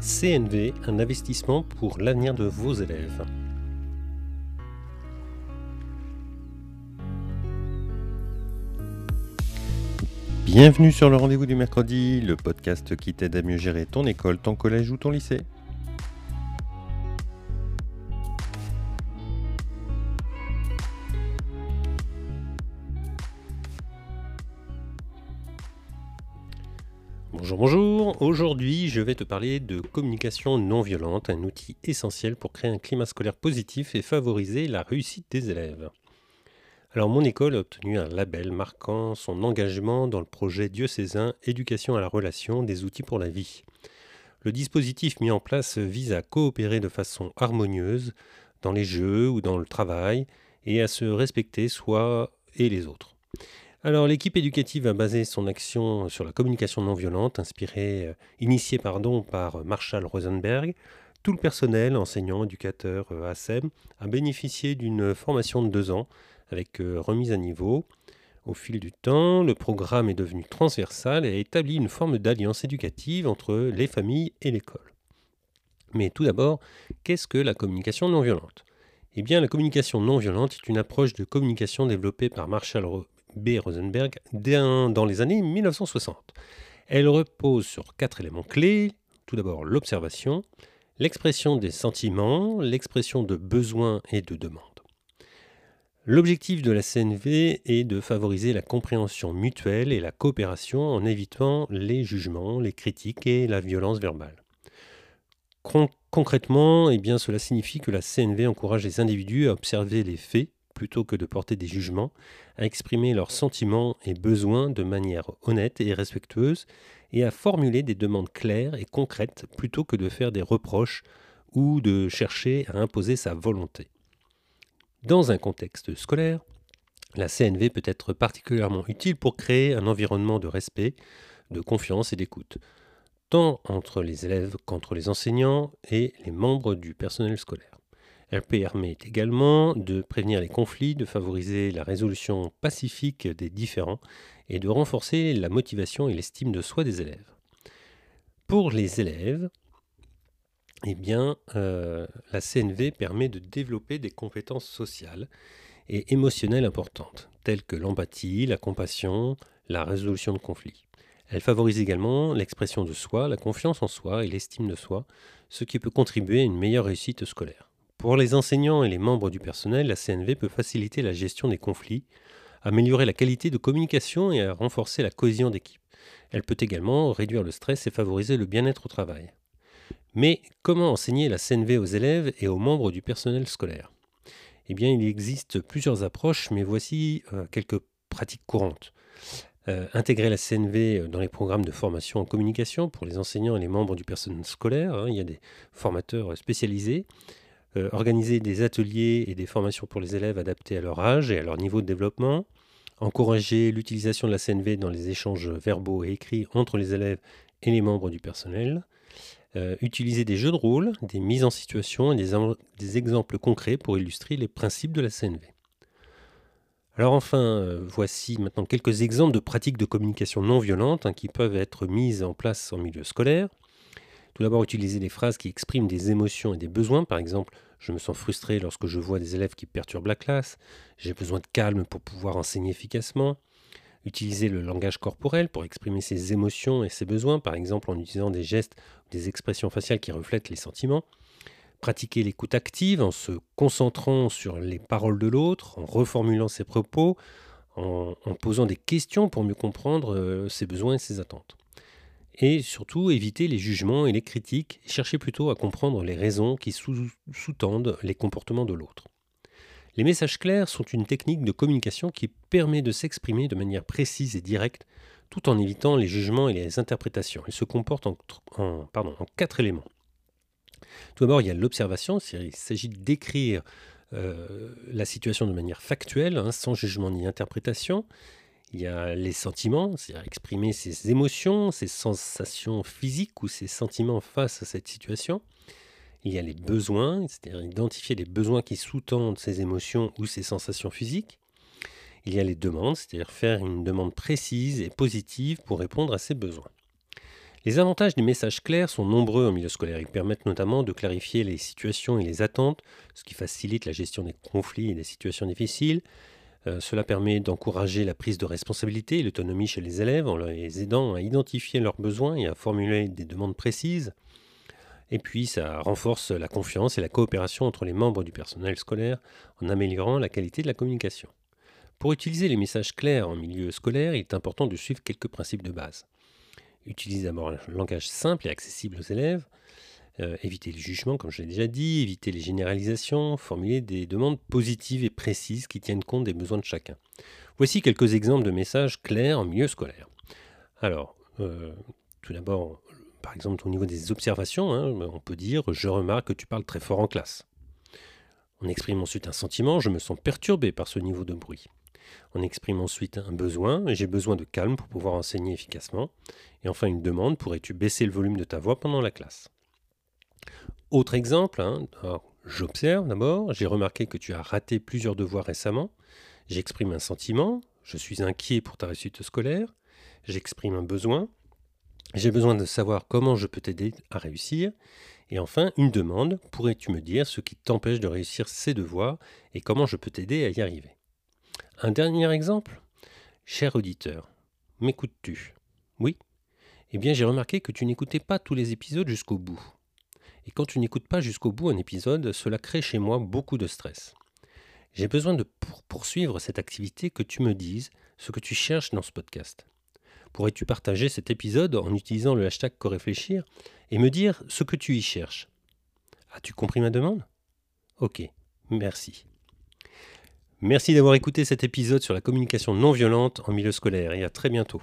CNV, un investissement pour l'avenir de vos élèves. Bienvenue sur le rendez-vous du mercredi, le podcast qui t'aide à mieux gérer ton école, ton collège ou ton lycée. Bonjour, bonjour. Aujourd'hui, je vais te parler de communication non violente, un outil essentiel pour créer un climat scolaire positif et favoriser la réussite des élèves. Alors, mon école a obtenu un label marquant son engagement dans le projet diocésain Éducation à la relation des outils pour la vie. Le dispositif mis en place vise à coopérer de façon harmonieuse dans les jeux ou dans le travail et à se respecter soi et les autres. Alors, l'équipe éducative a basé son action sur la communication non violente, inspirée, euh, initiée par Marshall Rosenberg. Tout le personnel, enseignants, éducateurs, euh, ASEM, a bénéficié d'une formation de deux ans avec euh, remise à niveau. Au fil du temps, le programme est devenu transversal et a établi une forme d'alliance éducative entre les familles et l'école. Mais tout d'abord, qu'est-ce que la communication non violente? Eh bien, la communication non violente est une approche de communication développée par Marshall B. Rosenberg dans les années 1960. Elle repose sur quatre éléments clés. Tout d'abord, l'observation, l'expression des sentiments, l'expression de besoins et de demandes. L'objectif de la CNV est de favoriser la compréhension mutuelle et la coopération en évitant les jugements, les critiques et la violence verbale. concrètement, eh cela signifie que la CNV encourage les individus à observer les faits plutôt que de porter des jugements, à exprimer leurs sentiments et besoins de manière honnête et respectueuse, et à formuler des demandes claires et concrètes plutôt que de faire des reproches ou de chercher à imposer sa volonté. Dans un contexte scolaire, la CNV peut être particulièrement utile pour créer un environnement de respect, de confiance et d'écoute, tant entre les élèves qu'entre les enseignants et les membres du personnel scolaire. Elle permet également de prévenir les conflits, de favoriser la résolution pacifique des différends et de renforcer la motivation et l'estime de soi des élèves. Pour les élèves, eh bien, euh, la CNV permet de développer des compétences sociales et émotionnelles importantes, telles que l'empathie, la compassion, la résolution de conflits. Elle favorise également l'expression de soi, la confiance en soi et l'estime de soi, ce qui peut contribuer à une meilleure réussite scolaire. Pour les enseignants et les membres du personnel, la CNV peut faciliter la gestion des conflits, améliorer la qualité de communication et renforcer la cohésion d'équipe. Elle peut également réduire le stress et favoriser le bien-être au travail. Mais comment enseigner la CNV aux élèves et aux membres du personnel scolaire? Eh bien, il existe plusieurs approches, mais voici euh, quelques pratiques courantes. Euh, intégrer la CNV dans les programmes de formation en communication pour les enseignants et les membres du personnel scolaire. Hein, il y a des formateurs spécialisés. Euh, organiser des ateliers et des formations pour les élèves adaptés à leur âge et à leur niveau de développement. Encourager l'utilisation de la CNV dans les échanges verbaux et écrits entre les élèves et les membres du personnel. Euh, utiliser des jeux de rôle, des mises en situation et des, exemples concrets pour illustrer les principes de la CNV. Alors enfin, euh, voici maintenant quelques exemples de pratiques de communication non violente hein, qui peuvent être mises en place en milieu scolaire. Tout d'abord, utiliser des phrases qui expriment des émotions et des besoins. Par exemple, je me sens frustré lorsque je vois des élèves qui perturbent la classe. J'ai besoin de calme pour pouvoir enseigner efficacement. Utiliser le langage corporel pour exprimer ses émotions et ses besoins, par exemple en utilisant des gestes ou des expressions faciales qui reflètent les sentiments. Pratiquer l'écoute active en se concentrant sur les paroles de l'autre, en reformulant ses propos, en, posant des questions pour mieux comprendre euh, ses besoins et ses attentes. Et surtout, éviter les jugements et les critiques, chercher plutôt à comprendre les raisons qui sous-tendent les comportements de l'autre. Les messages clairs sont une technique de communication qui permet de s'exprimer de manière précise et directe tout en évitant les jugements et les interprétations. Il se comporte en, quatre éléments. Tout d'abord, il y a l'observation, il s'agit d'écrire euh, la situation de manière factuelle, hein, sans jugement ni interprétation. Il y a les sentiments, c'est-à-dire exprimer ses émotions, ses sensations physiques ou ses sentiments face à cette situation. Il y a les besoins, c'est-à-dire identifier les besoins qui sous-tendent ces émotions ou ces sensations physiques. Il y a les demandes, c'est-à-dire faire une demande précise et positive pour répondre à ces besoins. Les avantages des messages clairs sont nombreux en milieu scolaire. Ils permettent notamment de clarifier les situations et les attentes, ce qui facilite la gestion des conflits et des situations difficiles. Euh, cela permet d'encourager la prise de responsabilité et l'autonomie chez les élèves en les aidant à identifier leurs besoins et à formuler des demandes précises. Et puis, ça renforce la confiance et la coopération entre les membres du personnel scolaire en améliorant la qualité de la communication. Pour utiliser les messages clairs en milieu scolaire, il est important de suivre quelques principes de base. Utilisez d'abord un langage simple et accessible aux élèves. Euh, éviter le jugement, comme je l'ai déjà dit, éviter les généralisations, formuler des demandes positives et précises qui tiennent compte des besoins de chacun. Voici quelques exemples de messages clairs en milieu scolaire. Alors, euh, tout d'abord, par exemple, au niveau des observations, hein, on peut dire Je remarque que tu parles très fort en classe. On exprime ensuite un sentiment Je me sens perturbé par ce niveau de bruit. On exprime ensuite un besoin J'ai besoin de calme pour pouvoir enseigner efficacement. Et enfin, une demande Pourrais-tu baisser le volume de ta voix pendant la classe? Autre exemple, hein, j'observe d'abord, j'ai remarqué que tu as raté plusieurs devoirs récemment, j'exprime un sentiment, je suis inquiet pour ta réussite scolaire, j'exprime un besoin, j'ai besoin de savoir comment je peux t'aider à réussir, et enfin une demande, pourrais-tu me dire ce qui t'empêche de réussir ces devoirs et comment je peux t'aider à y arriver? Un dernier exemple? Cher auditeur, m'écoutes-tu? Oui? Eh bien j'ai remarqué que tu n'écoutais pas tous les épisodes jusqu'au bout. Et quand tu n'écoutes pas jusqu'au bout un épisode, cela crée chez moi beaucoup de stress. J'ai besoin de, pour poursuivre cette activité, que tu me dises ce que tu cherches dans ce podcast. Pourrais-tu partager cet épisode en utilisant le hashtag Coréfléchir et me dire ce que tu y cherches? As-tu compris ma demande? Ok, merci. Merci d'avoir écouté cet épisode sur la communication non violente en milieu scolaire et à très bientôt.